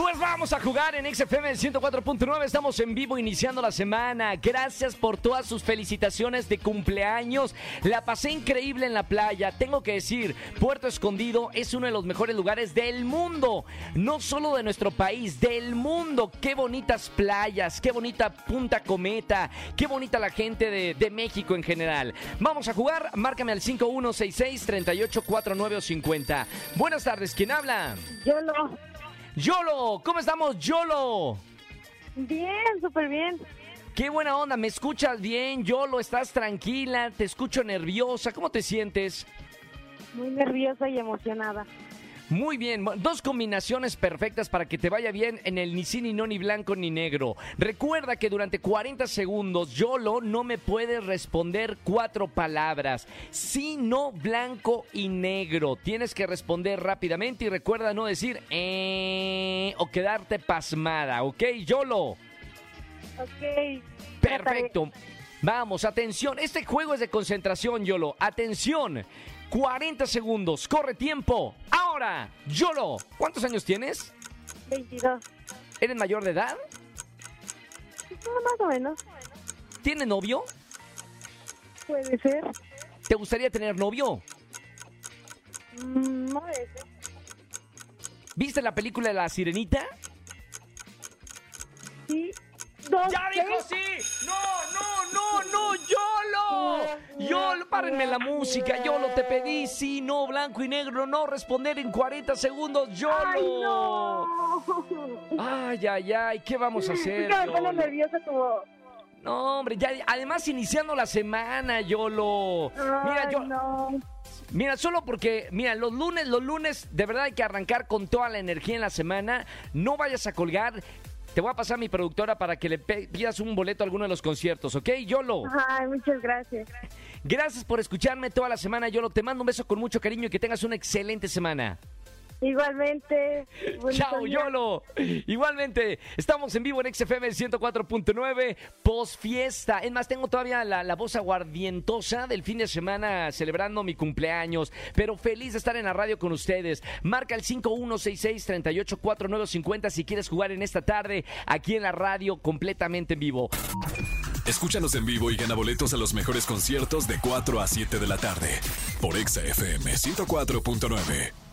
Pues vamos a jugar en XFM 104.9. Estamos en vivo iniciando la semana. Gracias por todas sus felicitaciones de cumpleaños. La pasé increíble en la playa. Tengo que decir, Puerto Escondido es uno de los mejores lugares del mundo. No solo de nuestro país, del mundo. Qué bonitas playas, qué bonita Punta Cometa, qué bonita la gente de, México en general. Vamos a jugar. Márcame al 5166 3849 50. Buenas tardes, ¿quién habla? Yo no. Yolo, ¿cómo estamos, Yolo? Bien, súper bien. Qué buena onda, ¿me escuchas bien, Yolo? ¿Estás tranquila? Te escucho nerviosa, ¿cómo te sientes? Muy nerviosa y emocionada. Muy bien, dos combinaciones perfectas para que te vaya bien en el ni sí, ni no, ni blanco, ni negro. Recuerda que durante 40 segundos, Yolo, no me puedes responder cuatro palabras. Sí, no, blanco y negro. Tienes que responder rápidamente y recuerda no decir eh, o quedarte pasmada, ¿ok, Yolo? Ok. Perfecto. Vamos, atención. Este juego es de concentración, Yolo. Atención. 40 segundos. Corre tiempo. Ahora, Yolo. ¿Cuántos años tienes? 22. ¿Eres mayor de edad? No, más o menos. ¿Tiene novio? Puede ser. ¿Te gustaría tener novio? Mm, no es. ¿Viste la película de La Sirenita? Sí. Dos, ¡Ya dijo sí! ¡No, no, no, no! ¡Párenme la música! ¡Yolo! Te pedí sí, no, blanco y negro, no responder en 40 segundos. ¡Yolo! ¡Ay, no! Ay, ay, ay, ¿qué vamos a hacer? Es que me pone nerviosa como... No, hombre, ya, además iniciando la semana, Yolo. Mira, Ay, yo, no. mira, solo porque, mira, los lunes, los lunes, de verdad hay que arrancar con toda la energía en la semana. No vayas a colgar. Te voy a pasar a mi productora para que le pidas un boleto a alguno de los conciertos, ¿ok, Yolo? Ay, muchas gracias. Gracias por escucharme toda la semana, Yolo. Te mando un beso con mucho cariño y que tengas una excelente semana. Igualmente. Chao, día. Yolo. Igualmente, estamos en vivo en XFM 104.9, post fiesta. Es más, tengo todavía la, la voz aguardientosa del fin de semana celebrando mi cumpleaños, pero feliz de estar en la radio con ustedes. Marca el 5166-384950 si quieres jugar en esta tarde aquí en la radio completamente en vivo. Escúchanos en vivo y gana boletos a los mejores conciertos de 4 a 7 de la tarde por Exa FM 104.9.